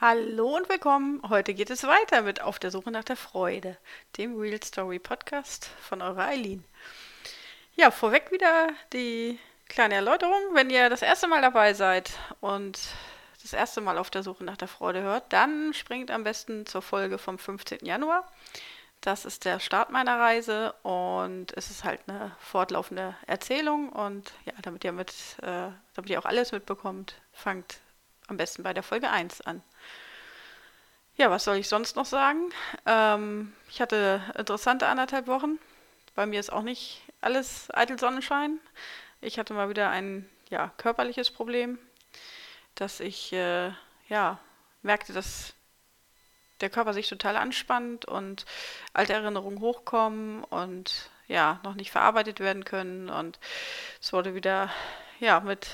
Hallo und willkommen. Heute geht es weiter mit Auf der Suche nach der Freude, dem Real Story Podcast von eurer Eileen. Ja, vorweg wieder die kleine Erläuterung. Wenn ihr das erste Mal dabei seid und das erste Mal auf der Suche nach der Freude hört, dann springt am besten zur Folge vom 15. Januar. Das ist der Start meiner Reise und es ist halt eine fortlaufende Erzählung und ja, damit ihr mit, äh, damit ihr auch alles mitbekommt, fangt am besten bei der Folge 1 an. Ja, was soll ich sonst noch sagen? Ähm, ich hatte interessante anderthalb Wochen. Bei mir ist auch nicht alles eitel Sonnenschein. Ich hatte mal wieder ein ja, körperliches Problem, dass ich äh, ja, merkte, dass der Körper sich total anspannt und alte Erinnerungen hochkommen und ja, noch nicht verarbeitet werden können. Und es wurde wieder ja, mit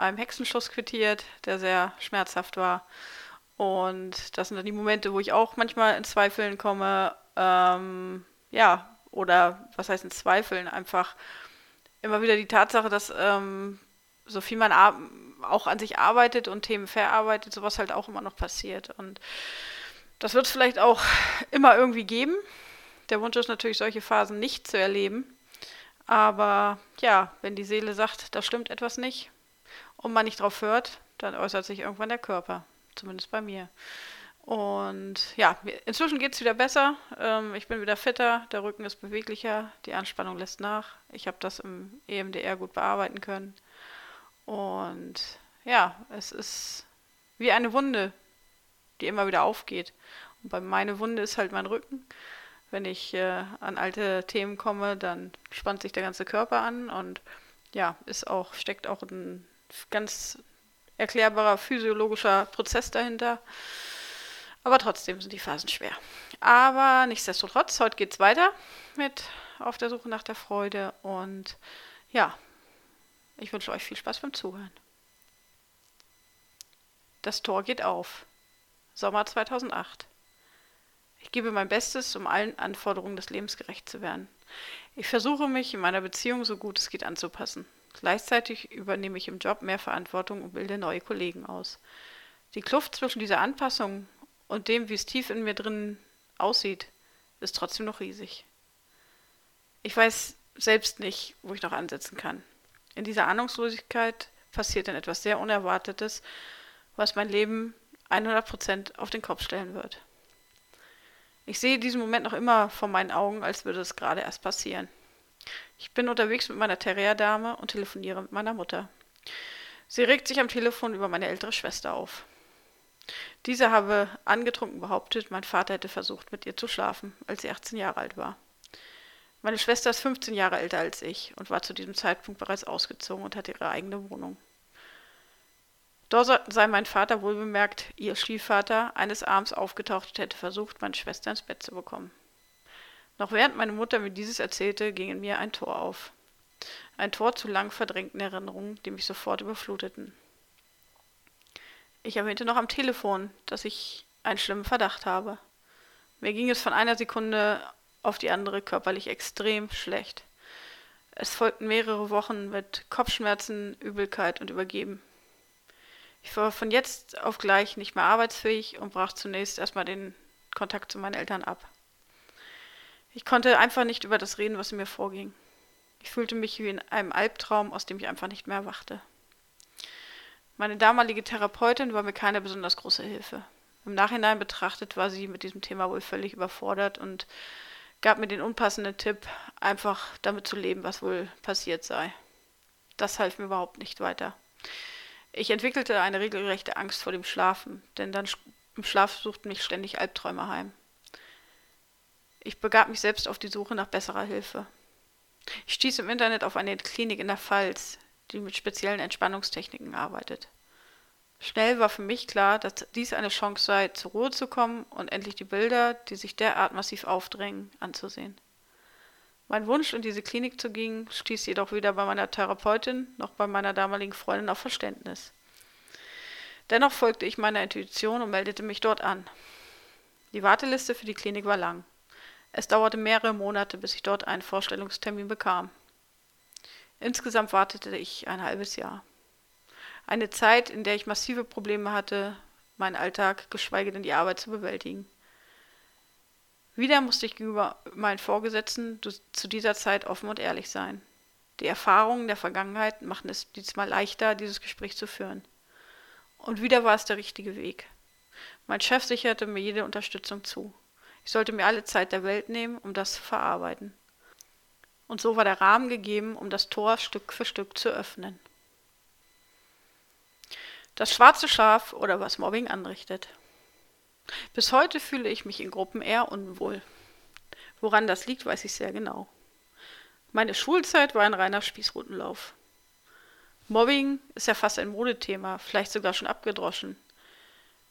einem Hexenschuss quittiert, der sehr schmerzhaft war. Und das sind dann die Momente, wo ich auch manchmal in Zweifeln komme. Ähm, ja, oder was heißt in Zweifeln? Einfach immer wieder die Tatsache, dass ähm, so viel man auch an sich arbeitet und Themen verarbeitet, sowas halt auch immer noch passiert. Und das wird es vielleicht auch immer irgendwie geben. Der Wunsch ist natürlich, solche Phasen nicht zu erleben. Aber ja, wenn die Seele sagt, da stimmt etwas nicht, und man nicht drauf hört, dann äußert sich irgendwann der Körper. Zumindest bei mir. Und ja, inzwischen geht es wieder besser. Ähm, ich bin wieder fitter, der Rücken ist beweglicher, die Anspannung lässt nach. Ich habe das im EMDR gut bearbeiten können. Und ja, es ist wie eine Wunde, die immer wieder aufgeht. Und bei meine Wunde ist halt mein Rücken. Wenn ich äh, an alte Themen komme, dann spannt sich der ganze Körper an und ja, ist auch, steckt auch ein ganz erklärbarer physiologischer Prozess dahinter. Aber trotzdem sind die Phasen schwer. Aber nichtsdestotrotz, heute geht es weiter mit Auf der Suche nach der Freude. Und ja, ich wünsche euch viel Spaß beim Zuhören. Das Tor geht auf. Sommer 2008. Ich gebe mein Bestes, um allen Anforderungen des Lebens gerecht zu werden. Ich versuche mich in meiner Beziehung so gut es geht anzupassen. Gleichzeitig übernehme ich im Job mehr Verantwortung und bilde neue Kollegen aus. Die Kluft zwischen dieser Anpassung und dem, wie es tief in mir drin aussieht, ist trotzdem noch riesig. Ich weiß selbst nicht, wo ich noch ansetzen kann. In dieser Ahnungslosigkeit passiert dann etwas sehr Unerwartetes, was mein Leben 100% auf den Kopf stellen wird. Ich sehe diesen Moment noch immer vor meinen Augen, als würde es gerade erst passieren. Ich bin unterwegs mit meiner Terrierdame und telefoniere mit meiner Mutter. Sie regt sich am Telefon über meine ältere Schwester auf. Diese habe angetrunken behauptet, mein Vater hätte versucht, mit ihr zu schlafen, als sie 18 Jahre alt war. Meine Schwester ist 15 Jahre älter als ich und war zu diesem Zeitpunkt bereits ausgezogen und hatte ihre eigene Wohnung. Dort sei mein Vater wohlbemerkt, ihr Stiefvater, eines Abends aufgetaucht und hätte versucht, meine Schwester ins Bett zu bekommen. Noch während meine Mutter mir dieses erzählte, ging in mir ein Tor auf. Ein Tor zu lang verdrängten Erinnerungen, die mich sofort überfluteten. Ich erwähnte noch am Telefon, dass ich einen schlimmen Verdacht habe. Mir ging es von einer Sekunde auf die andere körperlich extrem schlecht. Es folgten mehrere Wochen mit Kopfschmerzen, Übelkeit und Übergeben. Ich war von jetzt auf gleich nicht mehr arbeitsfähig und brach zunächst erstmal den Kontakt zu meinen Eltern ab. Ich konnte einfach nicht über das reden, was in mir vorging. Ich fühlte mich wie in einem Albtraum, aus dem ich einfach nicht mehr erwachte. Meine damalige Therapeutin war mir keine besonders große Hilfe. Im Nachhinein betrachtet war sie mit diesem Thema wohl völlig überfordert und gab mir den unpassenden Tipp, einfach damit zu leben, was wohl passiert sei. Das half mir überhaupt nicht weiter. Ich entwickelte eine regelrechte Angst vor dem Schlafen, denn dann im Schlaf suchten mich ständig Albträume heim. Ich begab mich selbst auf die Suche nach besserer Hilfe. Ich stieß im Internet auf eine Klinik in der Pfalz, die mit speziellen Entspannungstechniken arbeitet. Schnell war für mich klar, dass dies eine Chance sei, zur Ruhe zu kommen und endlich die Bilder, die sich derart massiv aufdrängen, anzusehen. Mein Wunsch, in diese Klinik zu gehen, stieß jedoch weder bei meiner Therapeutin noch bei meiner damaligen Freundin auf Verständnis. Dennoch folgte ich meiner Intuition und meldete mich dort an. Die Warteliste für die Klinik war lang. Es dauerte mehrere Monate, bis ich dort einen Vorstellungstermin bekam. Insgesamt wartete ich ein halbes Jahr. Eine Zeit, in der ich massive Probleme hatte, meinen Alltag, geschweige denn die Arbeit zu bewältigen. Wieder musste ich gegenüber meinen Vorgesetzten zu dieser Zeit offen und ehrlich sein. Die Erfahrungen der Vergangenheit machten es diesmal leichter, dieses Gespräch zu führen. Und wieder war es der richtige Weg. Mein Chef sicherte mir jede Unterstützung zu. Ich sollte mir alle Zeit der Welt nehmen, um das zu verarbeiten. Und so war der Rahmen gegeben, um das Tor Stück für Stück zu öffnen. Das schwarze Schaf oder was Mobbing anrichtet. Bis heute fühle ich mich in Gruppen eher unwohl. Woran das liegt, weiß ich sehr genau. Meine Schulzeit war ein reiner Spießrutenlauf. Mobbing ist ja fast ein Modethema, vielleicht sogar schon abgedroschen.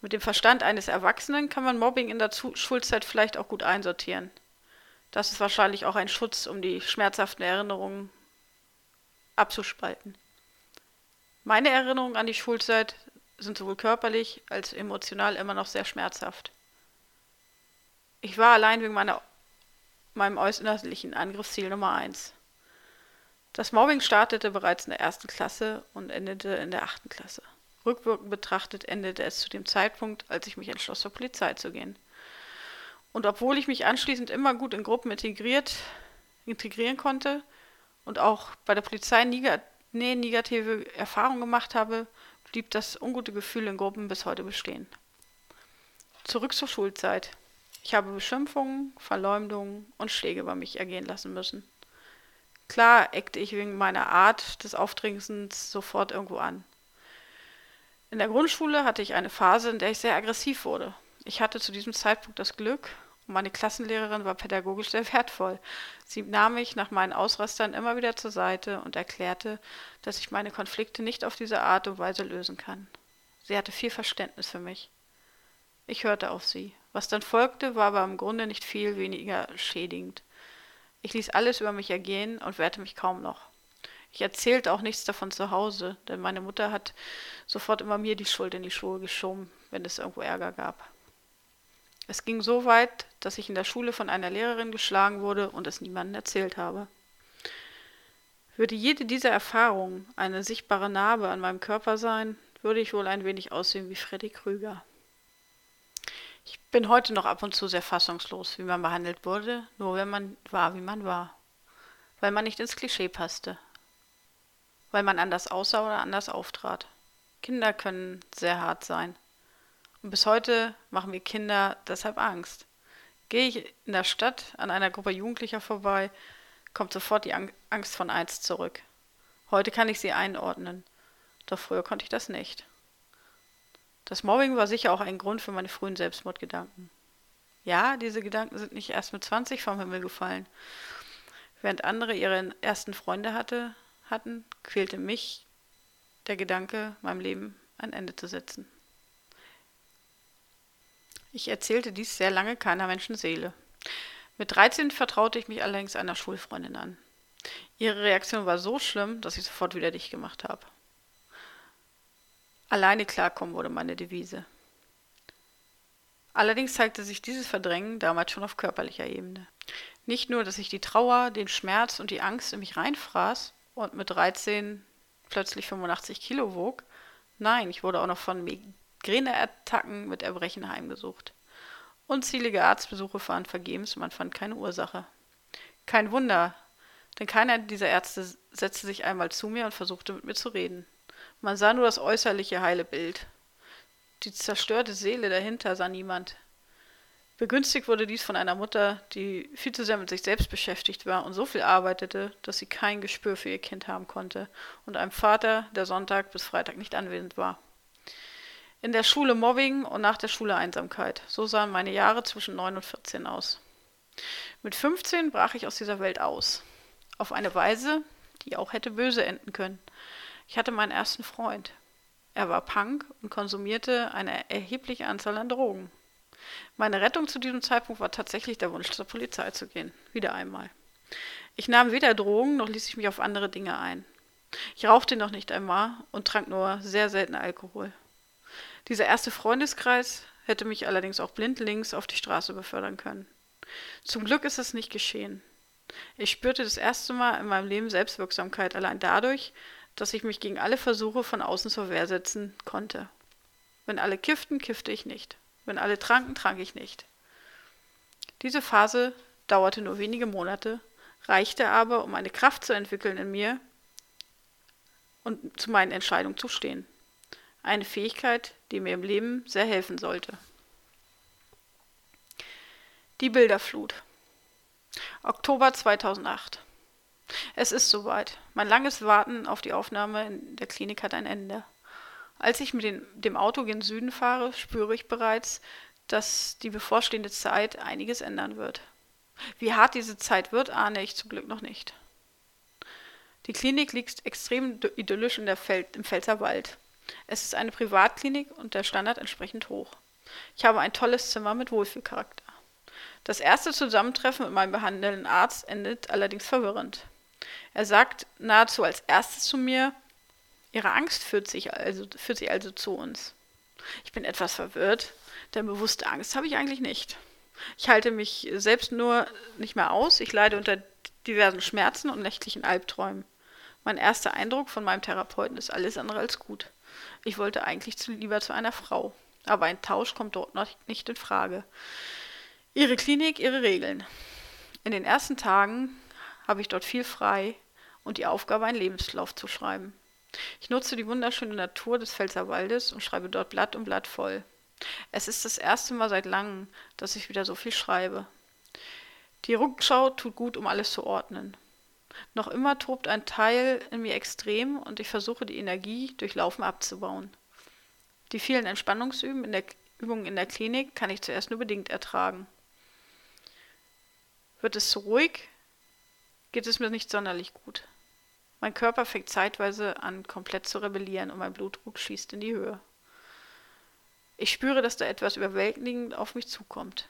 Mit dem Verstand eines Erwachsenen kann man Mobbing in der Schulzeit vielleicht auch gut einsortieren. Das ist wahrscheinlich auch ein Schutz, um die schmerzhaften Erinnerungen abzuspalten. Meine Erinnerungen an die Schulzeit sind sowohl körperlich als emotional immer noch sehr schmerzhaft. Ich war allein wegen meiner, meinem äußerlichen Angriffsziel Nummer eins. Das Mobbing startete bereits in der ersten Klasse und endete in der achten Klasse. Rückwirkend betrachtet endete es zu dem Zeitpunkt, als ich mich entschloss, zur Polizei zu gehen. Und obwohl ich mich anschließend immer gut in Gruppen integriert, integrieren konnte und auch bei der Polizei nie negative Erfahrungen gemacht habe, blieb das ungute Gefühl in Gruppen bis heute bestehen. Zurück zur Schulzeit. Ich habe Beschimpfungen, Verleumdungen und Schläge über mich ergehen lassen müssen. Klar eckte ich wegen meiner Art des Auftringsens sofort irgendwo an. In der Grundschule hatte ich eine Phase, in der ich sehr aggressiv wurde. Ich hatte zu diesem Zeitpunkt das Glück, und meine Klassenlehrerin war pädagogisch sehr wertvoll. Sie nahm mich nach meinen Ausrastern immer wieder zur Seite und erklärte, dass ich meine Konflikte nicht auf diese Art und Weise lösen kann. Sie hatte viel Verständnis für mich. Ich hörte auf sie. Was dann folgte, war aber im Grunde nicht viel weniger schädigend. Ich ließ alles über mich ergehen und wehrte mich kaum noch. Ich erzählte auch nichts davon zu Hause, denn meine Mutter hat sofort immer mir die Schuld in die Schuhe geschoben, wenn es irgendwo Ärger gab. Es ging so weit, dass ich in der Schule von einer Lehrerin geschlagen wurde und es niemandem erzählt habe. Würde jede dieser Erfahrungen eine sichtbare Narbe an meinem Körper sein, würde ich wohl ein wenig aussehen wie Freddy Krüger. Ich bin heute noch ab und zu sehr fassungslos, wie man behandelt wurde, nur wenn man war, wie man war. Weil man nicht ins Klischee passte, weil man anders aussah oder anders auftrat. Kinder können sehr hart sein. Und bis heute machen wir Kinder deshalb Angst. Gehe ich in der Stadt an einer Gruppe Jugendlicher vorbei, kommt sofort die Angst von eins zurück. Heute kann ich sie einordnen, doch früher konnte ich das nicht. Das Mobbing war sicher auch ein Grund für meine frühen Selbstmordgedanken. Ja, diese Gedanken sind nicht erst mit 20 vom Himmel gefallen. Während andere ihre ersten Freunde hatte, hatten, quälte mich der Gedanke, meinem Leben ein Ende zu setzen. Ich erzählte dies sehr lange keiner Menschenseele. Mit 13 vertraute ich mich allerdings einer Schulfreundin an. Ihre Reaktion war so schlimm, dass ich sofort wieder dicht gemacht habe. Alleine klarkommen wurde meine Devise. Allerdings zeigte sich dieses Verdrängen damals schon auf körperlicher Ebene. Nicht nur, dass ich die Trauer, den Schmerz und die Angst in mich reinfraß, und mit 13 plötzlich 85 Kilo wog. Nein, ich wurde auch noch von Migräneattacken mit Erbrechen heimgesucht. Unzählige Arztbesuche waren vergebens man fand keine Ursache. Kein Wunder, denn keiner dieser Ärzte setzte sich einmal zu mir und versuchte mit mir zu reden. Man sah nur das äußerliche heile Bild. Die zerstörte Seele dahinter sah niemand. Begünstigt wurde dies von einer Mutter, die viel zu sehr mit sich selbst beschäftigt war und so viel arbeitete, dass sie kein Gespür für ihr Kind haben konnte, und einem Vater, der Sonntag bis Freitag nicht anwesend war. In der Schule Mobbing und nach der Schule Einsamkeit. So sahen meine Jahre zwischen 9 und 14 aus. Mit 15 brach ich aus dieser Welt aus. Auf eine Weise, die auch hätte böse enden können. Ich hatte meinen ersten Freund. Er war Punk und konsumierte eine erhebliche Anzahl an Drogen. Meine Rettung zu diesem Zeitpunkt war tatsächlich der Wunsch, zur Polizei zu gehen. Wieder einmal. Ich nahm weder Drogen, noch ließ ich mich auf andere Dinge ein. Ich rauchte noch nicht einmal und trank nur sehr selten Alkohol. Dieser erste Freundeskreis hätte mich allerdings auch blindlings auf die Straße befördern können. Zum Glück ist es nicht geschehen. Ich spürte das erste Mal in meinem Leben Selbstwirksamkeit allein dadurch, dass ich mich gegen alle Versuche von außen zur Wehr setzen konnte. Wenn alle kifften, kiffte ich nicht. Wenn alle tranken, trank ich nicht. Diese Phase dauerte nur wenige Monate, reichte aber, um eine Kraft zu entwickeln in mir und zu meinen Entscheidungen zu stehen. Eine Fähigkeit, die mir im Leben sehr helfen sollte. Die Bilderflut. Oktober 2008. Es ist soweit. Mein langes Warten auf die Aufnahme in der Klinik hat ein Ende. Als ich mit den, dem Auto gen Süden fahre, spüre ich bereits, dass die bevorstehende Zeit einiges ändern wird. Wie hart diese Zeit wird, ahne ich zum Glück noch nicht. Die Klinik liegt extrem idyllisch in der Fel im Pfälzerwald. Es ist eine Privatklinik und der Standard entsprechend hoch. Ich habe ein tolles Zimmer mit Wohlfühlcharakter. Das erste Zusammentreffen mit meinem behandelnden Arzt endet allerdings verwirrend. Er sagt nahezu als erstes zu mir, Ihre Angst führt, sich also, führt Sie also zu uns. Ich bin etwas verwirrt, denn bewusste Angst habe ich eigentlich nicht. Ich halte mich selbst nur nicht mehr aus. Ich leide unter diversen Schmerzen und nächtlichen Albträumen. Mein erster Eindruck von meinem Therapeuten ist alles andere als gut. Ich wollte eigentlich zu, lieber zu einer Frau. Aber ein Tausch kommt dort noch nicht in Frage. Ihre Klinik, ihre Regeln. In den ersten Tagen habe ich dort viel frei und die Aufgabe, einen Lebenslauf zu schreiben. Ich nutze die wunderschöne Natur des Pfälzerwaldes und schreibe dort Blatt um Blatt voll. Es ist das erste Mal seit langem, dass ich wieder so viel schreibe. Die Rückschau tut gut, um alles zu ordnen. Noch immer tobt ein Teil in mir extrem und ich versuche die Energie durch Laufen abzubauen. Die vielen Entspannungsübungen in der, Übungen in der Klinik kann ich zuerst nur bedingt ertragen. Wird es zu ruhig, geht es mir nicht sonderlich gut. Mein Körper fängt zeitweise an, komplett zu rebellieren und mein Blutdruck schießt in die Höhe. Ich spüre, dass da etwas überwältigend auf mich zukommt.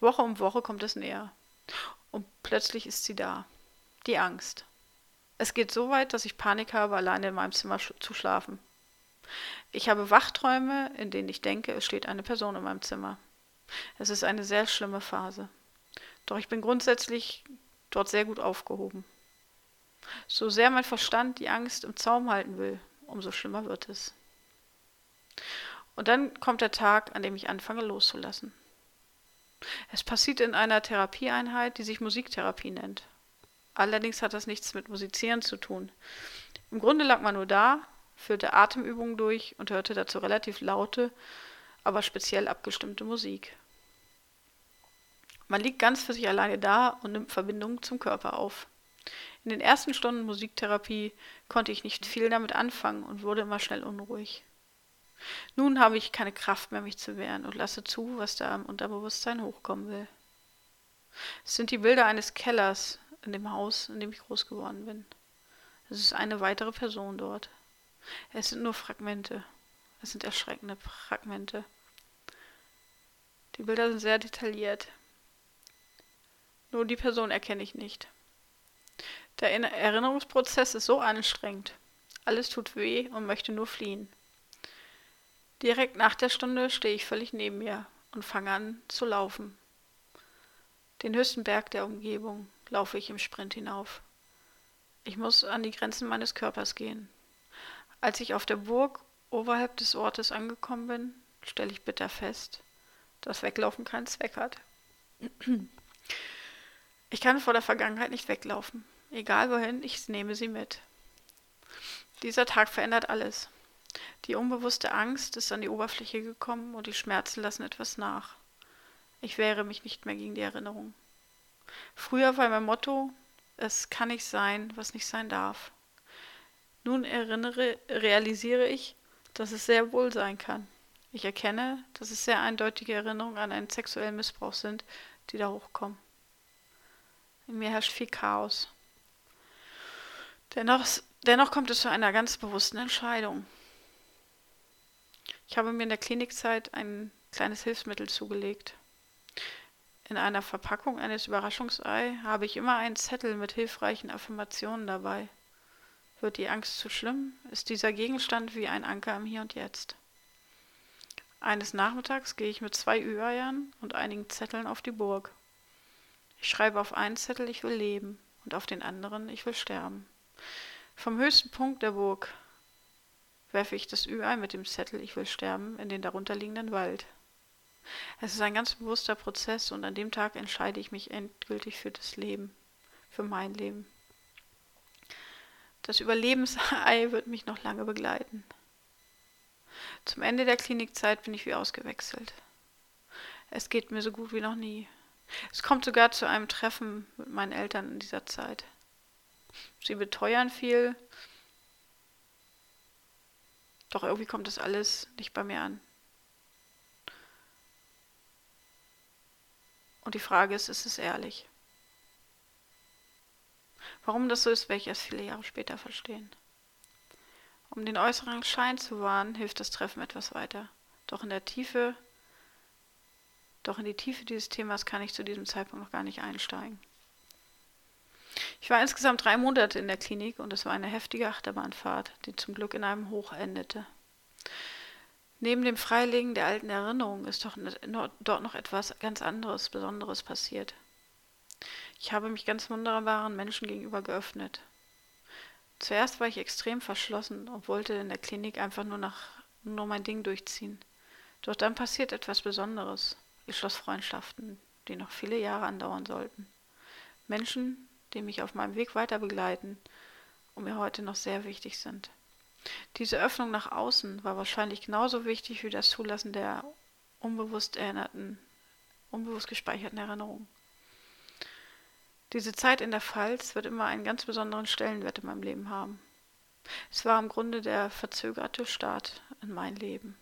Woche um Woche kommt es näher. Und plötzlich ist sie da. Die Angst. Es geht so weit, dass ich Panik habe, alleine in meinem Zimmer sch zu schlafen. Ich habe Wachträume, in denen ich denke, es steht eine Person in meinem Zimmer. Es ist eine sehr schlimme Phase. Doch ich bin grundsätzlich dort sehr gut aufgehoben. So sehr mein Verstand die Angst im Zaum halten will, umso schlimmer wird es. Und dann kommt der Tag, an dem ich anfange loszulassen. Es passiert in einer Therapieeinheit, die sich Musiktherapie nennt. Allerdings hat das nichts mit Musizieren zu tun. Im Grunde lag man nur da, führte Atemübungen durch und hörte dazu relativ laute, aber speziell abgestimmte Musik. Man liegt ganz für sich alleine da und nimmt Verbindungen zum Körper auf. In den ersten Stunden Musiktherapie konnte ich nicht viel damit anfangen und wurde immer schnell unruhig. Nun habe ich keine Kraft mehr, mich zu wehren und lasse zu, was da im Unterbewusstsein hochkommen will. Es sind die Bilder eines Kellers in dem Haus, in dem ich groß geworden bin. Es ist eine weitere Person dort. Es sind nur Fragmente. Es sind erschreckende Fragmente. Die Bilder sind sehr detailliert. Nur die Person erkenne ich nicht. Der Erinnerungsprozess ist so anstrengend. Alles tut weh und möchte nur fliehen. Direkt nach der Stunde stehe ich völlig neben mir und fange an zu laufen. Den höchsten Berg der Umgebung laufe ich im Sprint hinauf. Ich muss an die Grenzen meines Körpers gehen. Als ich auf der Burg oberhalb des Ortes angekommen bin, stelle ich bitter fest, dass Weglaufen keinen Zweck hat. Ich kann vor der Vergangenheit nicht weglaufen. Egal wohin, ich nehme sie mit. Dieser Tag verändert alles. Die unbewusste Angst ist an die Oberfläche gekommen und die Schmerzen lassen etwas nach. Ich wehre mich nicht mehr gegen die Erinnerung. Früher war mein Motto, es kann nicht sein, was nicht sein darf. Nun erinnere, realisiere ich, dass es sehr wohl sein kann. Ich erkenne, dass es sehr eindeutige Erinnerungen an einen sexuellen Missbrauch sind, die da hochkommen. In mir herrscht viel Chaos. Dennoch, dennoch kommt es zu einer ganz bewussten Entscheidung. Ich habe mir in der Klinikzeit ein kleines Hilfsmittel zugelegt. In einer Verpackung eines Überraschungsei habe ich immer einen Zettel mit hilfreichen Affirmationen dabei. Wird die Angst zu schlimm, ist dieser Gegenstand wie ein Anker im Hier und Jetzt. Eines Nachmittags gehe ich mit zwei Ü-Eiern und einigen Zetteln auf die Burg. Ich schreibe auf einen Zettel, ich will leben, und auf den anderen, ich will sterben. Vom höchsten Punkt der Burg werfe ich das Ü ein mit dem Zettel Ich will sterben in den darunterliegenden Wald. Es ist ein ganz bewusster Prozess und an dem Tag entscheide ich mich endgültig für das Leben, für mein Leben. Das Überlebensei wird mich noch lange begleiten. Zum Ende der Klinikzeit bin ich wie ausgewechselt. Es geht mir so gut wie noch nie. Es kommt sogar zu einem Treffen mit meinen Eltern in dieser Zeit. Sie beteuern viel, doch irgendwie kommt das alles nicht bei mir an. Und die Frage ist, ist es ehrlich? Warum das so ist, werde ich erst viele Jahre später verstehen. Um den äußeren Schein zu wahren, hilft das Treffen etwas weiter. Doch in der Tiefe, doch in die Tiefe dieses Themas kann ich zu diesem Zeitpunkt noch gar nicht einsteigen. Ich war insgesamt drei Monate in der Klinik und es war eine heftige Achterbahnfahrt, die zum Glück in einem Hoch endete. Neben dem Freilegen der alten Erinnerungen ist doch dort noch etwas ganz anderes, Besonderes passiert. Ich habe mich ganz wunderbaren Menschen gegenüber geöffnet. Zuerst war ich extrem verschlossen und wollte in der Klinik einfach nur nach nur mein Ding durchziehen. Doch dann passiert etwas Besonderes. Ich schloss Freundschaften, die noch viele Jahre andauern sollten. Menschen, die mich auf meinem Weg weiter begleiten und mir heute noch sehr wichtig sind. Diese Öffnung nach außen war wahrscheinlich genauso wichtig wie das Zulassen der unbewusst erinnerten, unbewusst gespeicherten Erinnerungen. Diese Zeit in der Pfalz wird immer einen ganz besonderen Stellenwert in meinem Leben haben. Es war im Grunde der verzögerte Start in mein Leben.